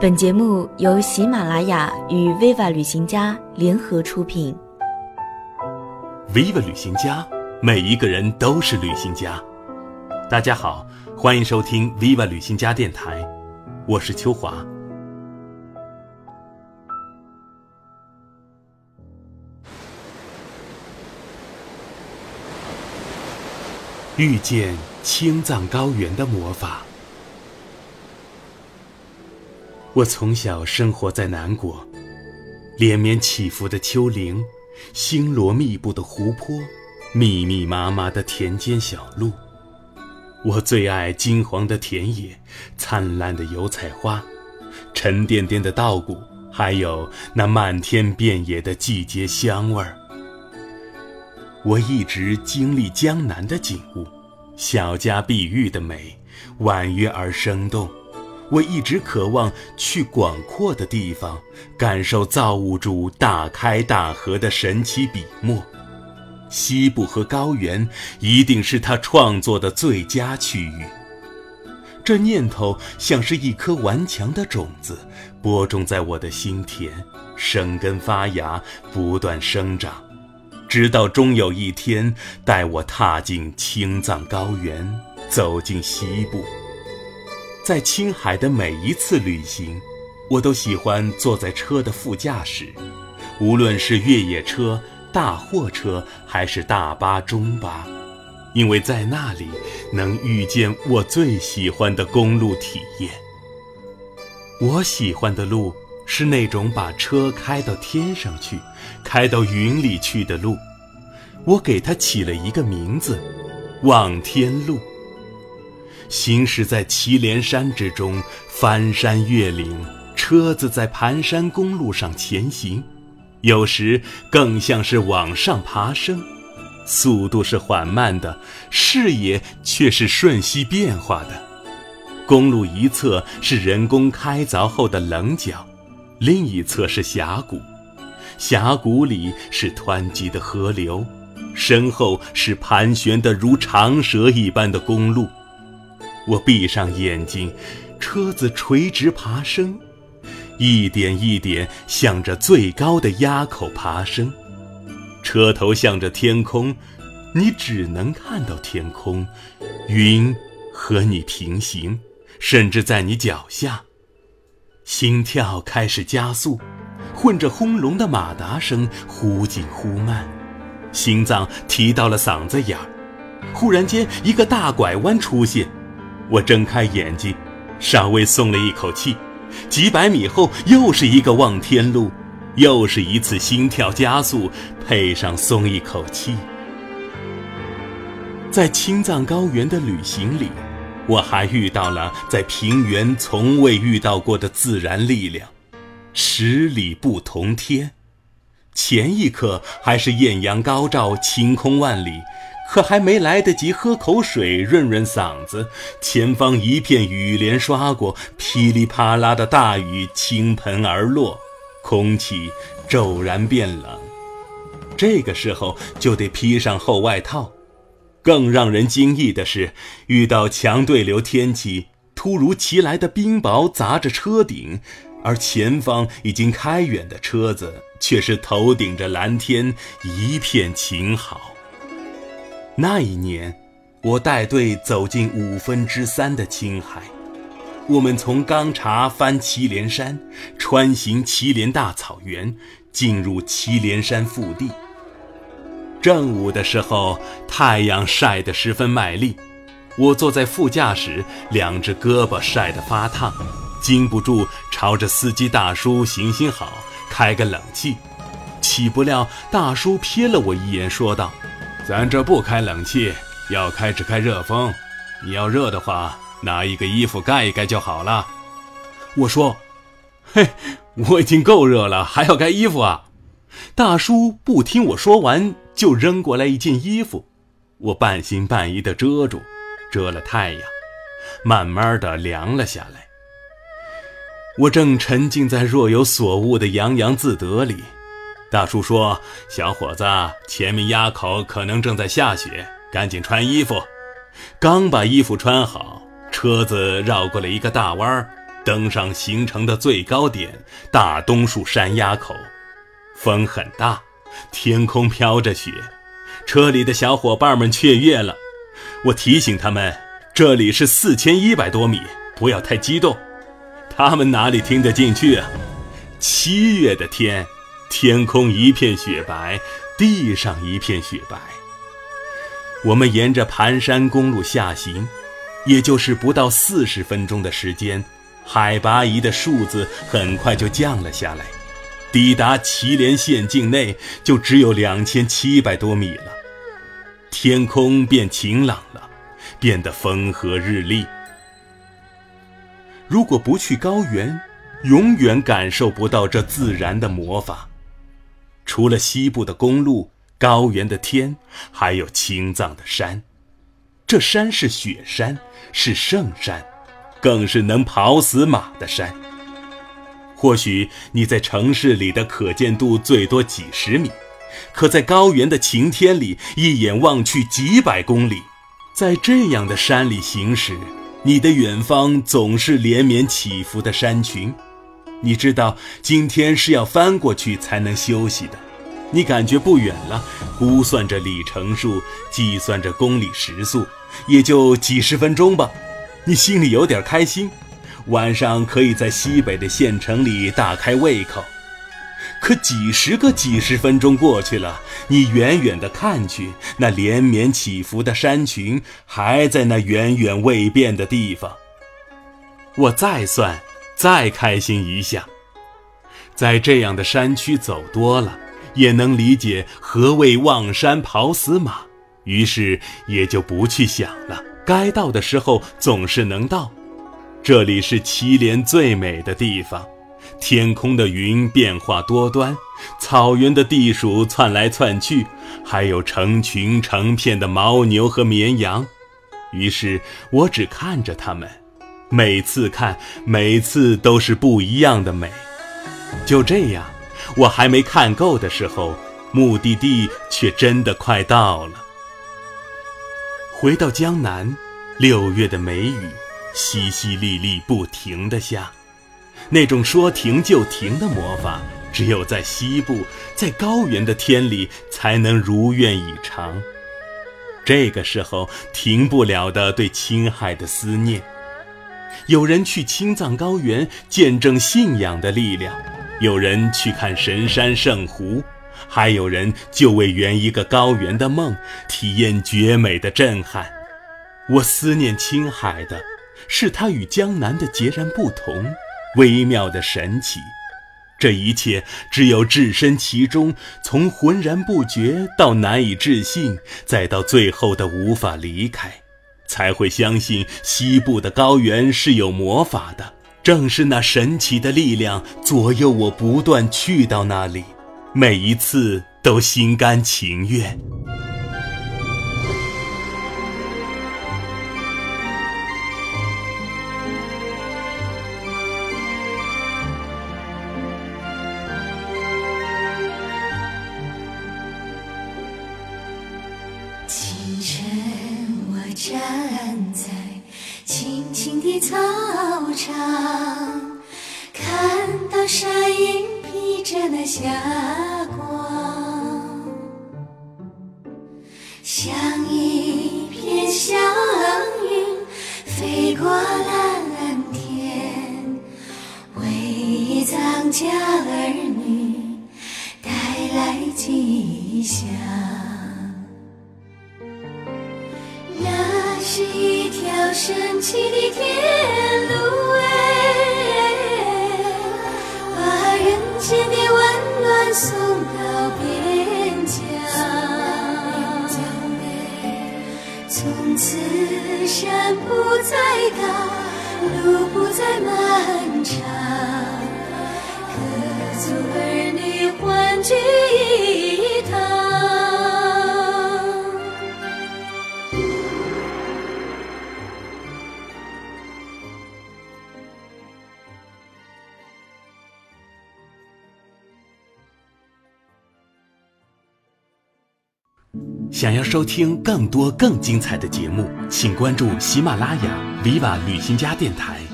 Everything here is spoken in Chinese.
本节目由喜马拉雅与 Viva 旅行家联合出品。Viva 旅行家，每一个人都是旅行家。大家好，欢迎收听 Viva 旅行家电台，我是秋华。遇见青藏高原的魔法。我从小生活在南国，连绵起伏的丘陵，星罗密布的湖泊，密密麻麻的田间小路。我最爱金黄的田野，灿烂的油菜花，沉甸甸的稻谷，还有那漫天遍野的季节香味儿。我一直经历江南的景物，小家碧玉的美，婉约而生动。我一直渴望去广阔的地方，感受造物主大开大合的神奇笔墨。西部和高原一定是他创作的最佳区域。这念头像是一颗顽强的种子，播种在我的心田，生根发芽，不断生长，直到终有一天，带我踏进青藏高原，走进西部。在青海的每一次旅行，我都喜欢坐在车的副驾驶，无论是越野车、大货车还是大巴、中巴，因为在那里能遇见我最喜欢的公路体验。我喜欢的路是那种把车开到天上去、开到云里去的路，我给它起了一个名字——望天路。行驶在祁连山之中，翻山越岭，车子在盘山公路上前行，有时更像是往上爬升，速度是缓慢的，视野却是瞬息变化的。公路一侧是人工开凿后的棱角，另一侧是峡谷，峡谷里是湍急的河流，身后是盘旋的如长蛇一般的公路。我闭上眼睛，车子垂直爬升，一点一点向着最高的垭口爬升。车头向着天空，你只能看到天空，云和你平行，甚至在你脚下。心跳开始加速，混着轰隆的马达声，忽紧忽慢，心脏提到了嗓子眼儿。忽然间，一个大拐弯出现。我睁开眼睛，稍微松了一口气。几百米后，又是一个望天路，又是一次心跳加速，配上松一口气。在青藏高原的旅行里，我还遇到了在平原从未遇到过的自然力量，十里不同天。前一刻还是艳阳高照，晴空万里。可还没来得及喝口水润润嗓子，前方一片雨帘刷过，噼里啪啦的大雨倾盆而落，空气骤然变冷。这个时候就得披上厚外套。更让人惊异的是，遇到强对流天气，突如其来的冰雹砸着车顶，而前方已经开远的车子却是头顶着蓝天，一片晴好。那一年，我带队走进五分之三的青海。我们从钢察翻祁连山，穿行祁连大草原，进入祁连山腹地。正午的时候，太阳晒得十分卖力，我坐在副驾驶，两只胳膊晒得发烫，禁不住朝着司机大叔行行好，开个冷气。岂不料大叔瞥了我一眼，说道。咱这不开冷气，要开只开热风。你要热的话，拿一个衣服盖一盖就好了。我说：“嘿，我已经够热了，还要盖衣服啊？”大叔不听我说完，就扔过来一件衣服。我半信半疑地遮住，遮了太阳，慢慢的凉了下来。我正沉浸在若有所悟的洋洋自得里。大叔说：“小伙子，前面垭口可能正在下雪，赶紧穿衣服。”刚把衣服穿好，车子绕过了一个大弯儿，登上行程的最高点——大东树山垭口。风很大，天空飘着雪，车里的小伙伴们雀跃了。我提醒他们，这里是四千一百多米，不要太激动。他们哪里听得进去啊？七月的天，天空一片雪白，地上一片雪白。我们沿着盘山公路下行，也就是不到四十分钟的时间，海拔仪的数字很快就降了下来，抵达祁连县境内就只有两千七百多米了。天空变晴朗了，变得风和日丽。如果不去高原，永远感受不到这自然的魔法。除了西部的公路。高原的天，还有青藏的山，这山是雪山，是圣山，更是能跑死马的山。或许你在城市里的可见度最多几十米，可在高原的晴天里，一眼望去几百公里。在这样的山里行驶，你的远方总是连绵起伏的山群，你知道今天是要翻过去才能休息的。你感觉不远了，估算着里程数，计算着公里时速，也就几十分钟吧。你心里有点开心，晚上可以在西北的县城里大开胃口。可几十个几十分钟过去了，你远远的看去，那连绵起伏的山群还在那远远未变的地方。我再算，再开心一下，在这样的山区走多了。也能理解何谓望山跑死马，于是也就不去想了。该到的时候总是能到。这里是祁连最美的地方，天空的云变化多端，草原的地鼠窜来窜去，还有成群成片的牦牛和绵羊。于是我只看着它们，每次看，每次都是不一样的美。就这样。我还没看够的时候，目的地却真的快到了。回到江南，六月的梅雨淅淅沥沥不停地下，那种说停就停的魔法，只有在西部，在高原的天里才能如愿以偿。这个时候，停不了的对青海的思念。有人去青藏高原见证信仰的力量。有人去看神山圣湖，还有人就为圆一个高原的梦，体验绝美的震撼。我思念青海的，是它与江南的截然不同，微妙的神奇。这一切只有置身其中，从浑然不觉到难以置信，再到最后的无法离开，才会相信西部的高原是有魔法的。正是那神奇的力量左右我，不断去到那里，每一次都心甘情愿。操场。看到山鹰披着那霞光，像一片祥云飞过蓝天，为藏家儿女带来吉祥。那是一神奇的天路。哎，把人间的温暖送到边疆，从此山不再高，路不再漫长，各族儿女欢聚一想要收听更多更精彩的节目，请关注喜马拉雅 Viva 旅行家电台。